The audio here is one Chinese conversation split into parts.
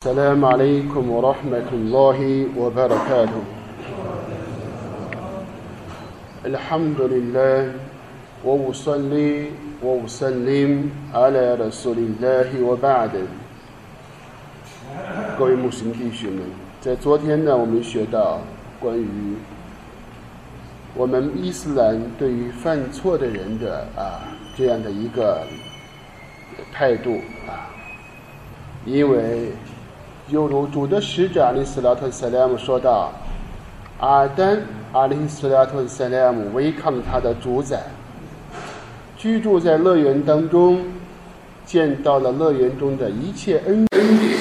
السلام عليكم ورحمة الله وبركاته الحمد لله وأصلي وأسلم على رسول الله وبعد 各位穆斯林弟兄们，在昨天呢，我们学到关于我们伊斯兰对于犯错的人的啊这样的一个态度啊，因为。 犹如主的使者阿里斯拉特·塞拉姆说道：“阿丹阿里斯拉特·塞拉姆违抗了他的主宰，居住在乐园当中，见到了乐园中的一切恩恩典，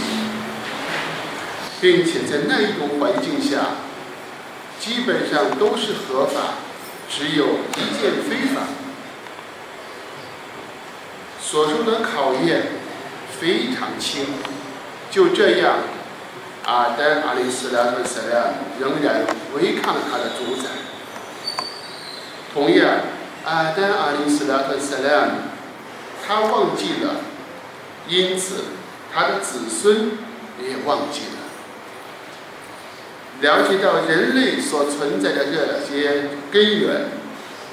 并且在那一种环境下，基本上都是合法，只有一件非法。所受的考验非常轻。”就这样，阿丹阿里斯拉特塞拉仍然违抗了他的主宰。同样，阿丹阿里斯拉特塞拉他忘记了，因此他的子孙也忘记了。了解到人类所存在的这些根源，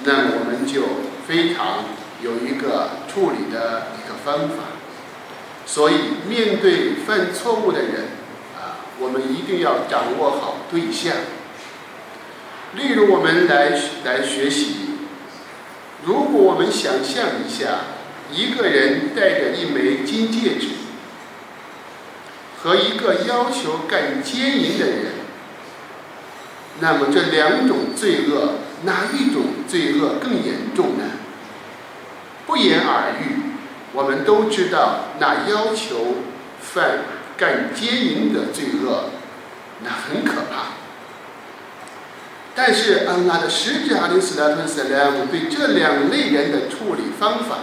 那我们就非常有一个处理的一个方法。所以，面对犯错误的人，啊，我们一定要掌握好对象。例如，我们来来学习，如果我们想象一下，一个人戴着一枚金戒指，和一个要求干奸淫的人，那么这两种罪恶，哪一种罪恶更严重呢？不言而喻。我们都知道，那要求犯干奸淫的罪恶，那很可怕。但是安拉的使者阿里斯拉特斯莱姆对这两类人的处理方法，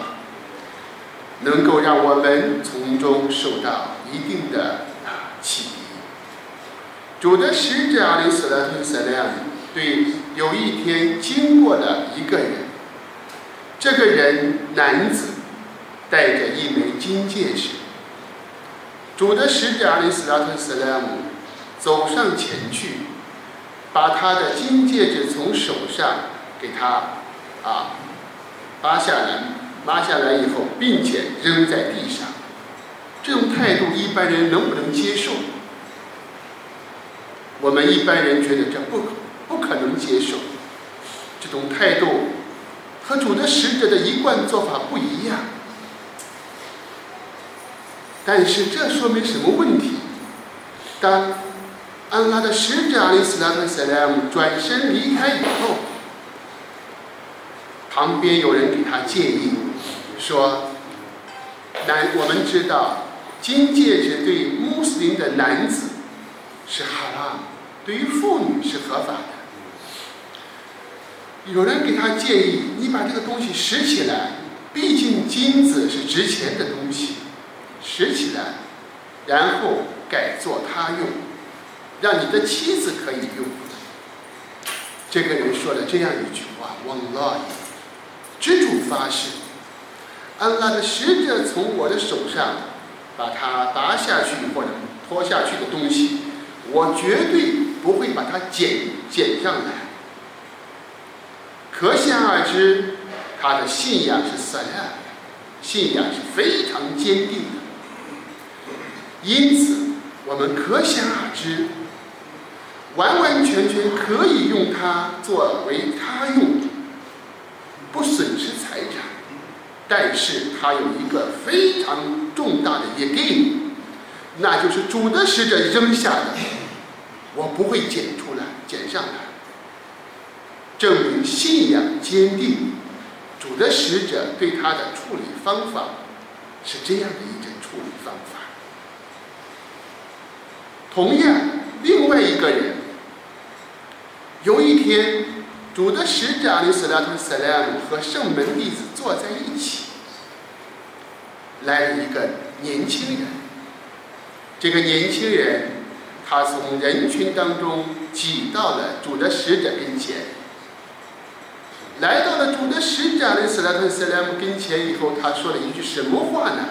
能够让我们从中受到一定的啊启迪。主的使者阿里斯拉特斯莱姆对有一天经过了一个人，这个人男子。带着一枚金戒指，主的使者阿里斯拉特斯拉姆走上前去，把他的金戒指从手上给他啊扒下来，扒下来以后，并且扔在地上。这种态度一般人能不能接受？我们一般人觉得这不不可能接受。这种态度和主的使者的一贯做法不一样。但是这说明什么问题？当安拉的使者阿里斯拉特·塞拉姆转身离开以后，旁边有人给他建议说：“男，我们知道金戒指对穆斯林的男子是哈拉，对于妇女是合法的。”有人给他建议：“你把这个东西拾起来，毕竟金子是值钱的东西。”拾起来，然后改作他用，让你的妻子可以用。这个人说了这样一句话：“王拉，知主发誓，安拉的使者从我的手上把它拔下去或者脱下去的东西，我绝对不会把它捡捡上来。”可想而知，他的信仰是善良的，信仰是非常坚定的。因此，我们可想而知，完完全全可以用它作为他用，不损失财产。但是，它有一个非常重大的一个，那就是主的使者扔下的，我不会捡出来、捡上来，证明信仰坚定。主的使者对他的处理方法是这样的一种处理方法。同样，另外一个人，有一天，主的使者阿里斯拉图斯莱姆和圣门弟子坐在一起，来了一个年轻人。这个年轻人，他从人群当中挤到了主的使者跟前，来到了主的使者阿里斯拉图斯莱姆跟前以后，他说了一句什么话呢？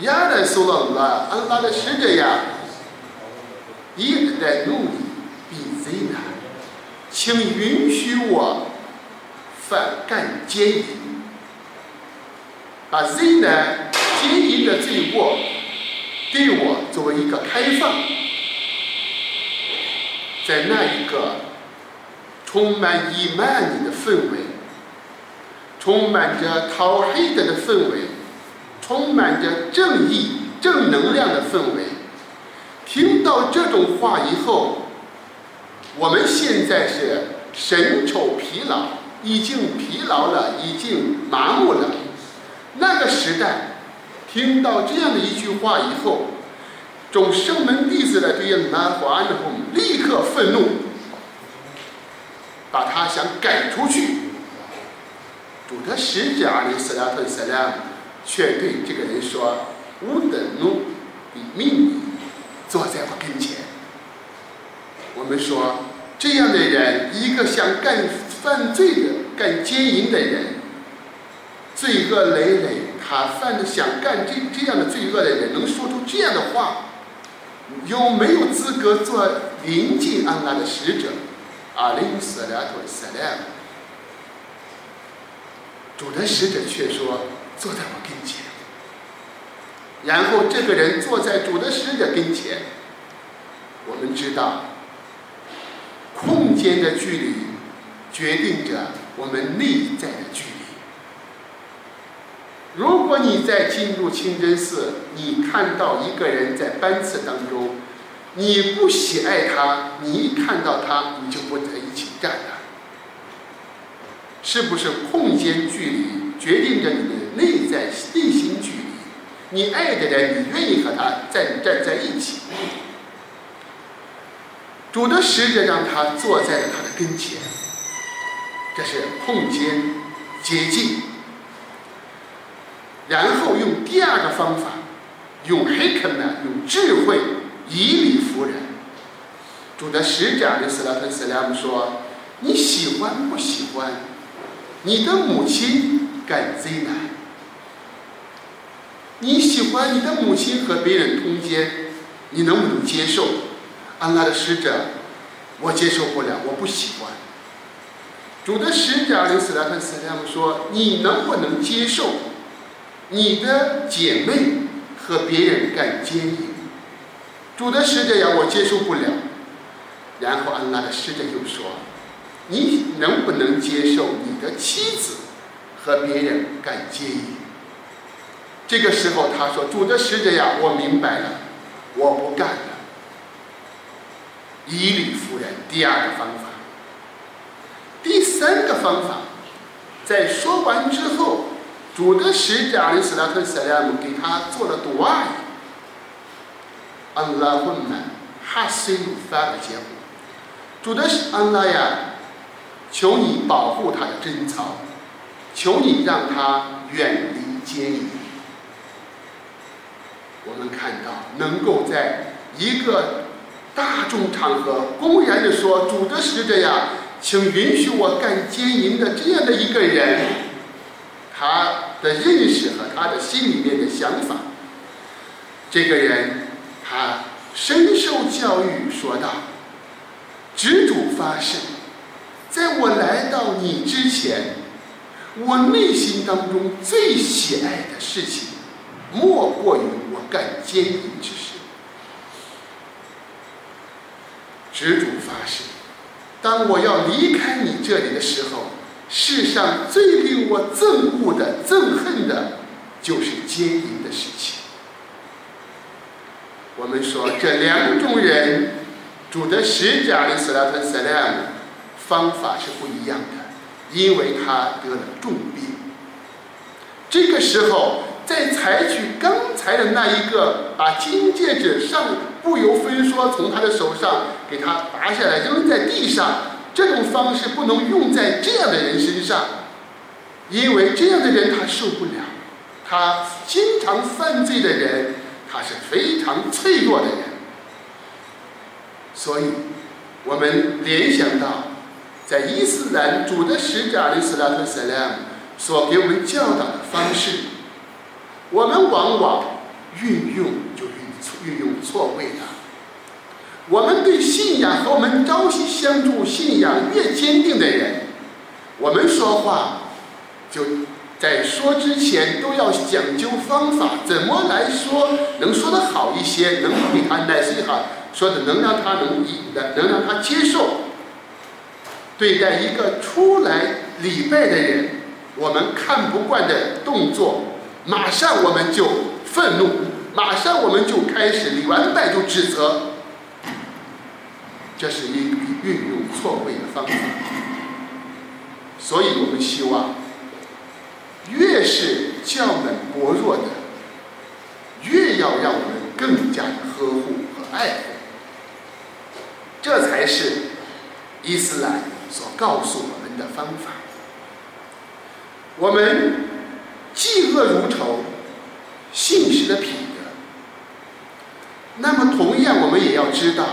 亚兰苏拉拉，安拉的使者呀，一直在努力比贼难，请允许我犯干奸淫，把贼难奸淫的罪过对我作为一个开放，在那一个充满伊曼的氛围，充满着讨黑的的氛围。充满着正义、正能量的氛围。听到这种话以后，我们现在是神丑疲劳，已经疲劳了，已经麻木了。那个时代，听到这样的一句话以后，众圣门弟子的对南华安红立刻愤怒，把他想赶出去。主的使者阿里斯拉特斯拉。却对这个人说：“吾等奴的命令坐在我跟前。”我们说，这样的人，一个想干犯罪的、干奸淫的人，罪恶累累，他犯的想干这这样的罪恶的人，能说出这样的话，有没有资格做临近安拉的使者？阿林斯拉图斯拉主的使者却说。坐在我跟前，然后这个人坐在主的使者跟前。我们知道，空间的距离决定着我们内在的距离。如果你在进入清真寺，你看到一个人在班次当中，你不喜爱他，你一看到他，你就不在一起站了。是不是空间距离决定着你的？内在内心，你爱的人，你愿意和他站站在一起。主的使者让他坐在了他的跟前，这是空间接近。然后用第二个方法，用黑克曼，用智慧以理服人。主的使者对斯拉特斯拉姆说：“你喜欢不喜欢？你的母亲干贼难。”你喜欢你的母亲和别人通奸，你能不能接受？安拉的使者，我接受不了，我不喜欢。主的使者林斯拉克斯他们说：“你能不能接受你的姐妹和别人干奸淫？”主的使者呀，我接受不了。然后安拉的使者又说：“你能不能接受你的妻子和别人干奸淫？”这个时候，他说：“主的使者呀，我明白了，我不干了。”以理服人，第二个方法。第三个方法，在说完之后，主的使者阿里斯拉特塞拉姆给他做了多爱。安拉问们，哈西鲁发的结果，主的安拉呀，求你保护他的贞操，求你让他远离奸淫。我们看到，能够在一个大众场合公然的说“主的使者呀，请允许我干奸淫”的这样的一个人，他的认识和他的心里面的想法，这个人他深受教育，说道：“执主发誓，在我来到你之前，我内心当中最喜爱的事情，莫过于我。”干奸淫之事，执主发誓：当我要离开你这里的时候，世上最令我憎恶的、憎恨的，就是奸淫的事情。我们说这两种人，主的使者的斯拉特塞莱姆方法是不一样的，因为他得了重病。这个时候。在采取刚才的那一个，把金戒指上不由分说从他的手上给他拔下来扔在地上，这种方式不能用在这样的人身上，因为这样的人他受不了，他经常犯罪的人，他是非常脆弱的人，所以我们联想到，在伊斯兰主的使者阿里斯拉特塞拉姆所给我们教导的方式。我们往往运用就运运用错位了。我们对信仰和我们朝夕相处、信仰越坚定的人，我们说话就在说之前都要讲究方法，怎么来说能说得好一些，能给他耐心好说的，能让他能以的，能让他接受。对待一个出来礼拜的人，我们看不惯的动作，马上我们就愤怒，马上我们就开始礼完拜就指责。这是一运用错位的方法，所以我们希望，越是教门薄弱的，越要让我们更加的呵护和爱护，这才是伊斯兰所告诉我们的方法。我们嫉恶如仇，信实的品德。那么，同样我们也要知道。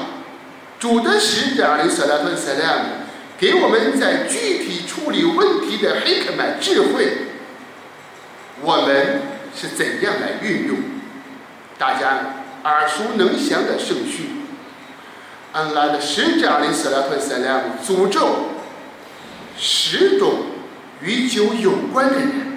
主的使者的舍拉顿塞拉姆给我们在具体处理问题的黑克曼智慧，我们是怎样来运用？大家耳熟能详的圣训：安拉的使者的舍拉顿塞拉姆诅咒十种与酒有关的人，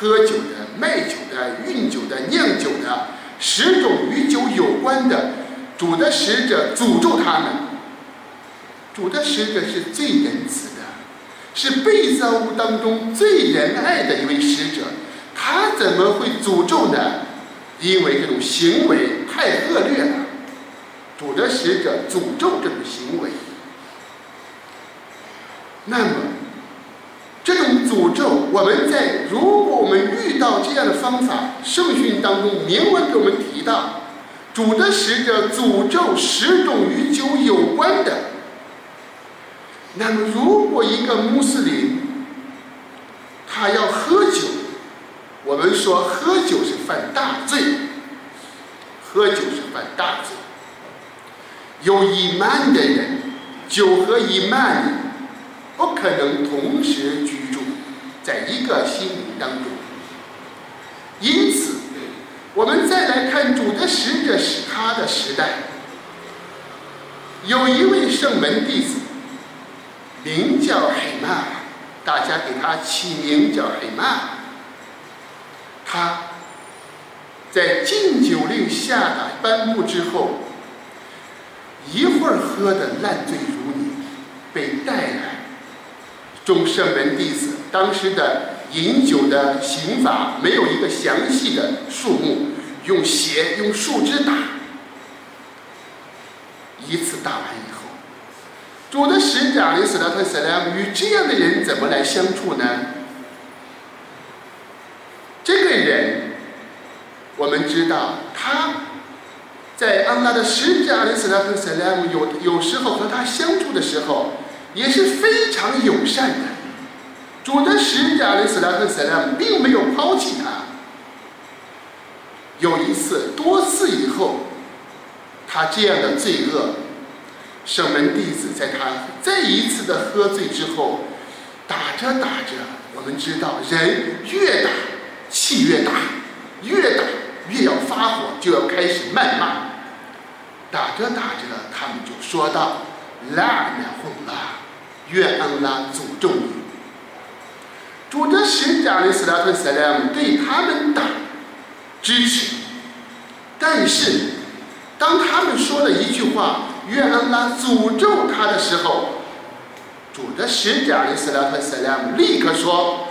喝酒的、卖酒的、运酒的、酿酒的，十种与酒有关的。主的使者诅咒他们。主的使者是最仁慈的，是被造物当中最仁爱的一位使者，他怎么会诅咒呢？因为这种行为太恶劣了。主的使者诅咒这种行为。那么，这种诅咒，我们在如果我们遇到这样的方法，圣训当中明文给我们提到。主的使者诅咒十种与酒有关的。那么，如果一个穆斯林他要喝酒，我们说喝酒是犯大罪，喝酒是犯大罪。有伊曼的人，酒和伊曼不可能同时居住在一个心灵当中，因此。我们再来看主的使者是他的时代，有一位圣门弟子，名叫海曼，大家给他起名叫海曼。他在禁酒令下达颁布之后，一会儿喝得烂醉如泥，被带来。众圣门弟子当时的。饮酒的刑法没有一个详细的数目，用血用树枝打，一次打完以后，主的使者阿里斯拉特塞拉姆与这样的人怎么来相处呢？这个人，我们知道他在安拉的使者阿里斯拉特塞拉姆有有时候和他相处的时候，也是非常友善的。主的使者的斯拉克塞拉并没有抛弃他。有一次，多次以后，他这样的罪恶，圣门弟子在他再一次的喝醉之后，打着打着，我们知道人越打气越大，越打越要发火，就要开始谩骂。打着打着，他们就说道：“拉那混拉，愿安拉诅咒你。”主的使者的斯拉特塞拉姆对他们的支持，但是当他们说了一句话“愿安拉诅咒他”的时候，主的使者的斯拉特塞拉姆立刻说：“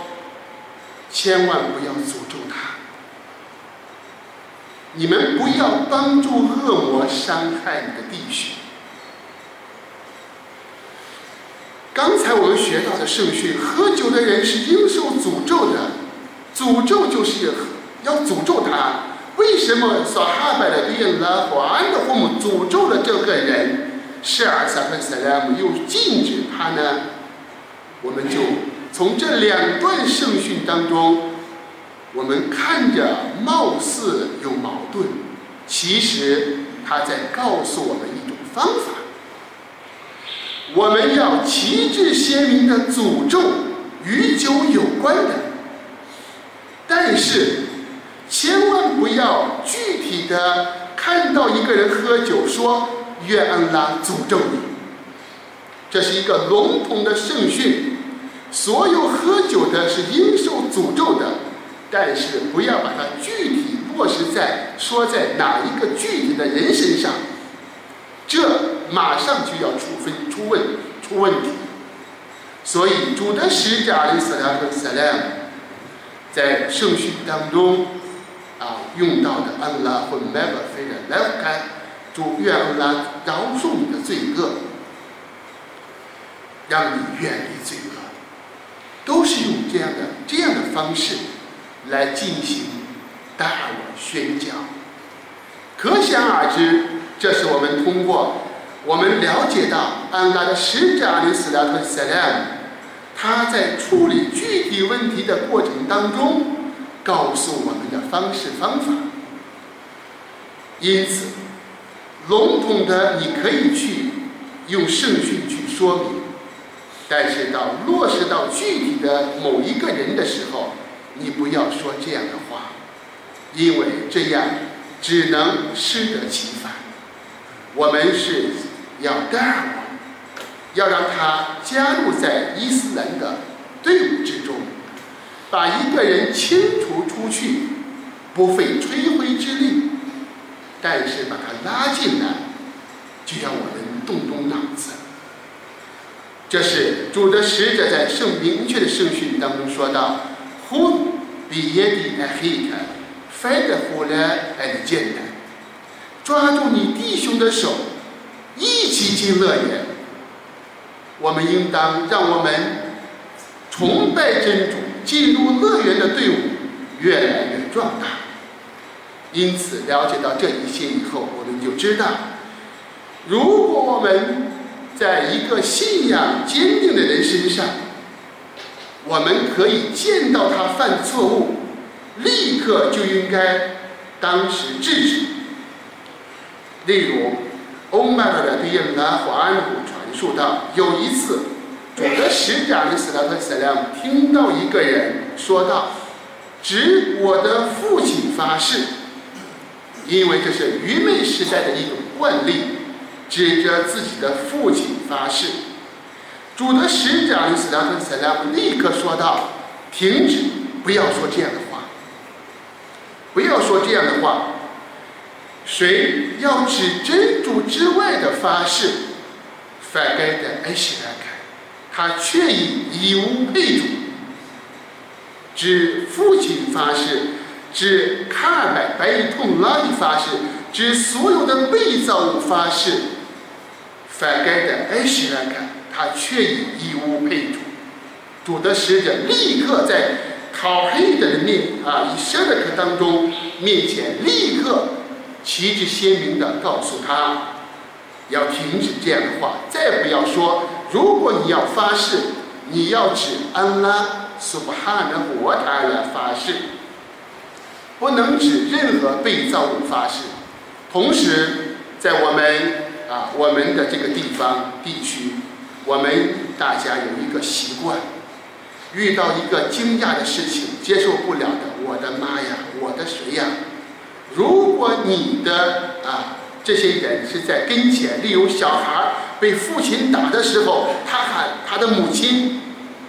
千万不要诅咒他，你们不要帮助恶魔伤害你的弟兄。”刚才我们学到的圣训，喝酒的人是应受诅咒的，诅咒就是要诅咒他。为什么撒哈拜的对拉和安的父母诅咒了这个人，是尔撒和塞拉姆又禁止他呢？我们就从这两段圣训当中，我们看着貌似有矛盾，其实他在告诉我们一种方法。我们要旗帜鲜明的诅咒与酒有关的，但是千万不要具体的看到一个人喝酒说愿安拉诅咒你，这是一个笼统的圣训，所有喝酒的是应受诅咒的，但是不要把它具体落实在说在哪一个具体的人身上，马上就要出分出问出问题。所以主的使者阿里斯拉和萨拉姆在圣训当中啊用到的安拉或 never fail，来看主愿安拉饶恕你的罪恶，让你远离罪恶，都是用这样的这样的方式来进行大尔宣教。可想而知，这是我们通过我们了解到安拉的使者阿里斯拉和萨拉姆。他在处理具体问题的过程当中，告诉我们的方式方法。因此，笼统的你可以去用圣训去说明，但是到落实到具体的某一个人的时候，你不要说这样的话，因为这样只能适得其反。我们是要带尔。要让他加入在伊斯兰的队伍之中，把一个人清除出去，不费吹灰之力，但是把他拉进来，就让我们动动脑子。这是主的使者在圣明确的圣训当中说到：“呼比耶迪埃黑卡，翻的呼来很简单，抓住你弟兄的手，一起进乐园。”我们应当让我们崇拜真主、进入乐园的队伍越来越壮大。因此，了解到这一切以后，我们就知道，如果我们在一个信仰坚定的人身上，我们可以见到他犯错误，立刻就应该当时制止。例如，欧麦尔的对应拿华安古传。述道有一次，主的使者的斯拉特斯拉姆听到一个人说道：“指我的父亲发誓，因为这是愚昧时代的一种惯例，指着自己的父亲发誓。”主的使者的斯拉特斯拉姆立刻说道：“停止，不要说这样的话，不要说这样的话。谁要指真主之外的发誓？”反该的埃希来看，他却以以无配主，指父亲发誓，指卡尔拜白痛拉的发誓，指所有的被造物发誓。反该的埃希来看，他却以以无配主。主的使者立刻在讨黑的人面啊，以舍的克当中面前，立刻旗帜鲜明的告诉他。要停止这样的话，再不要说。如果你要发誓，你要指安拉苏布哈的活塔来发誓，不能指任何被造物发誓。同时，在我们啊我们的这个地方地区，我们大家有一个习惯，遇到一个惊讶的事情，接受不了的，我的妈呀，我的谁呀？如果你的啊。这些人是在跟前，例如小孩被父亲打的时候，他喊他的母亲，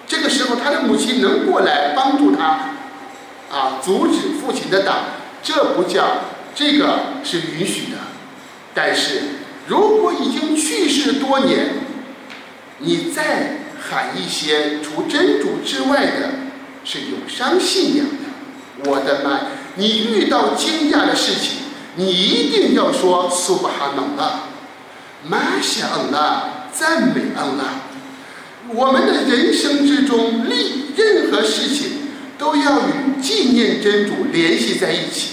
这个时候他的母亲能过来帮助他，啊，阻止父亲的打，这不叫这个是允许的。但是如果已经去世多年，你再喊一些除真主之外的，是有伤信仰的。我的妈呀，你遇到惊讶的事情。你一定要说苏巴哈能拉，玛夏恩拉，赞美恩拉。我们的人生之中，立任何事情都要与纪念真主联系在一起。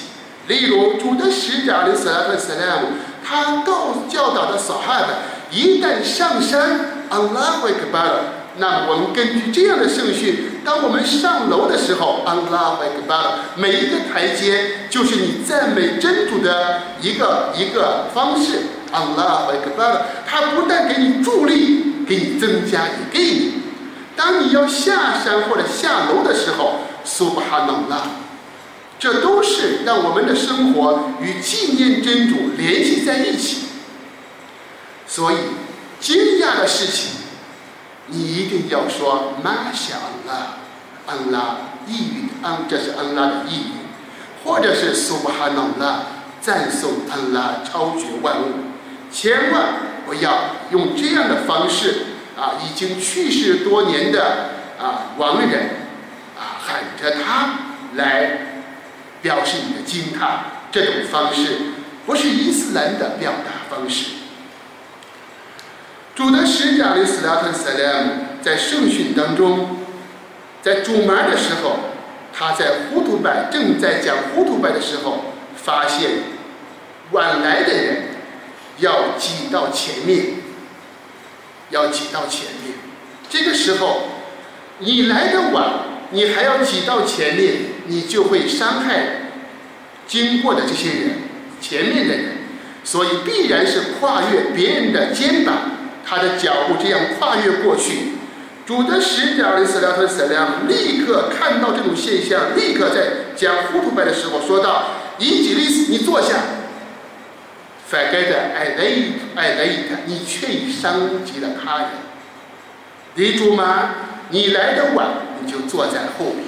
例如，主的使者的斯拉特斯拉姆，他告教导的撒哈的，一旦上山，安拉会克巴尔。那我们根据这样的圣训，当我们上楼的时候，安拉会克巴尔，每一个台阶就是你赞美真主的一个一个方式。安拉会克巴尔，他不但给你助力，给你增加，也给你。当你要下山或者下楼的时候，苏巴哈努拉，这都是让我们的生活与纪念真主联系在一起。所以，惊讶的事情，你一定要说“马小了”，安拉意语，安这是安拉的意语，或者是苏巴哈努拉赞颂安拉超绝万物，千万不要用这样的方式啊，已经去世多年的啊亡人啊喊着他来表示你的惊叹，这种方式不是伊斯兰的表达方式。主的使者的斯拉特塞莱姆在圣训当中，在主门的时候，他在糊涂拜正在讲糊涂拜的时候，发现晚来的人要挤到前面，要挤到前面。这个时候，你来的晚，你还要挤到前面，你就会伤害经过的这些人，前面的人，所以必然是跨越别人的肩膀。他的脚步这样跨越过去，主的使者的斯拉和斯拉立刻看到这种现象，立刻在讲糊涂拜的时候说道：“伊吉利斯，你坐下。反该的艾雷艾雷特，你却已伤及了他人。李主吗？你来的晚，你就坐在后面。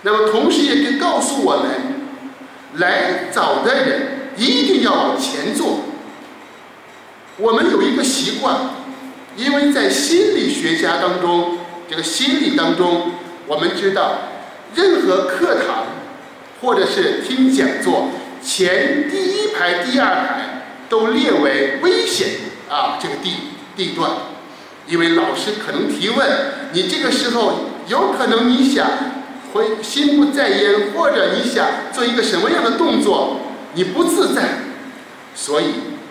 那么同时也就告诉我们，来早的人一定要往前坐。”我们有一个习惯，因为在心理学家当中，这个心理当中，我们知道，任何课堂或者是听讲座，前第一排、第二排都列为危险啊这个地地段，因为老师可能提问，你这个时候有可能你想会心不在焉，或者你想做一个什么样的动作，你不自在，所以。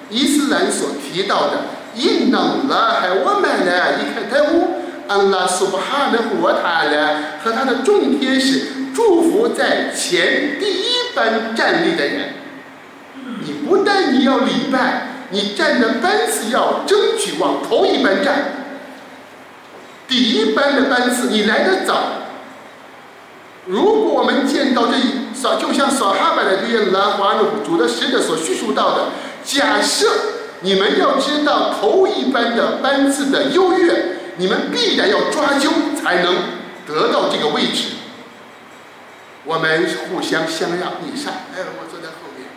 伊斯兰所提到的“印能了，还我们呢？一看泰乌安拉苏巴哈的活塔呢？和他的众天使祝福在前第一班站立的人。你不但你要礼拜，你站的班次要争取往头一班站。第一班的班次你来的早。如果我们见到这扫，就像扫哈巴的这些兰花的主的使者所叙述到的。假设你们要知道头一班的班次的优越，你们必然要抓阄。才能得到这个位置。我们互相相让，你上，哎，我坐在后面。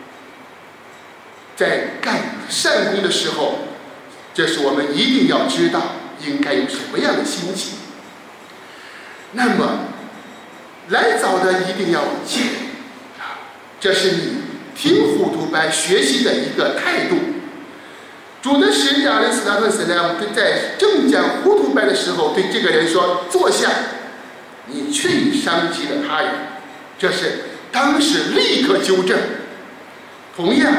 在干善功的时候，这是我们一定要知道应该有什么样的心情。那么来早的一定要见，这是你。听糊涂班学习的一个态度。主的使者阿里斯拉特斯莱姆在正讲糊涂班的时候，对这个人说：“坐下，你却已伤及了他人。”这是当时立刻纠正。同样，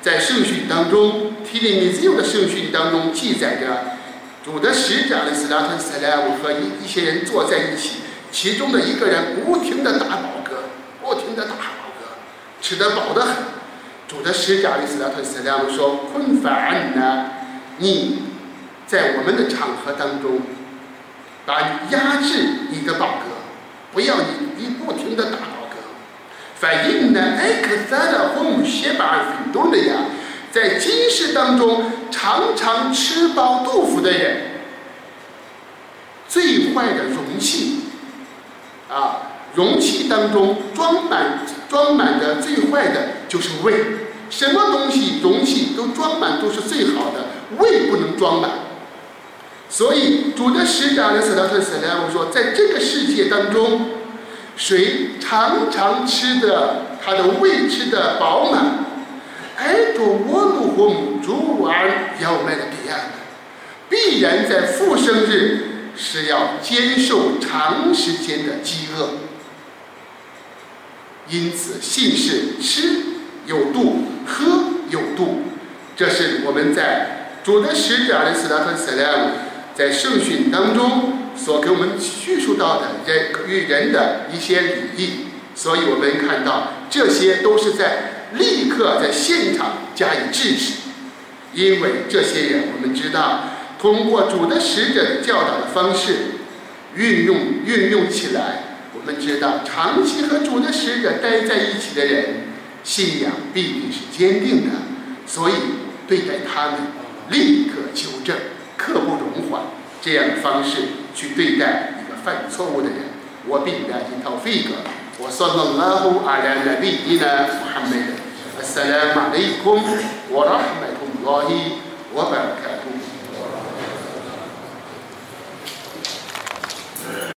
在圣训当中，提里米兹用的圣训当中记载着，主的使者阿里斯拉特斯莱姆和一一些人坐在一起，其中的一个人不停的打饱嗝，不停的打饱嗝。吃得饱得很，主的使者伊斯拉特斯拉姆说：“困烦呢，你在我们的场合当中，把压制你的饱嗝，不要你你不停的打饱嗝。反应呢，艾克萨的红血把运动的呀，在今世当中常常吃饱肚腹的人，最坏的容器啊。”容器当中装满装满的最坏的就是胃，什么东西容器都装满都是最好的，胃不能装满。所以主的使者的斯拉特斯拉姆说，在这个世界当中，谁常常吃的他的胃吃的饱满，挨着我怒火母猪而要卖的给样的，必然在复生日是要接受长时间的饥饿。因此，信是吃有度，喝有度。这是我们在主的使者的斯拉特斯拉姆在圣训当中所给我们叙述到的人与人的一些礼仪。所以我们看到，这些都是在立刻在现场加以制止，因为这些人我们知道，通过主的使者教导的方式运用运用起来。我们知道长期和主的使者待在一起的人信仰必定是坚定的所以对待他们立刻纠正刻不容缓这样的方式去对待一个犯错误的人我必然一套飞鸽我呢我伊我本开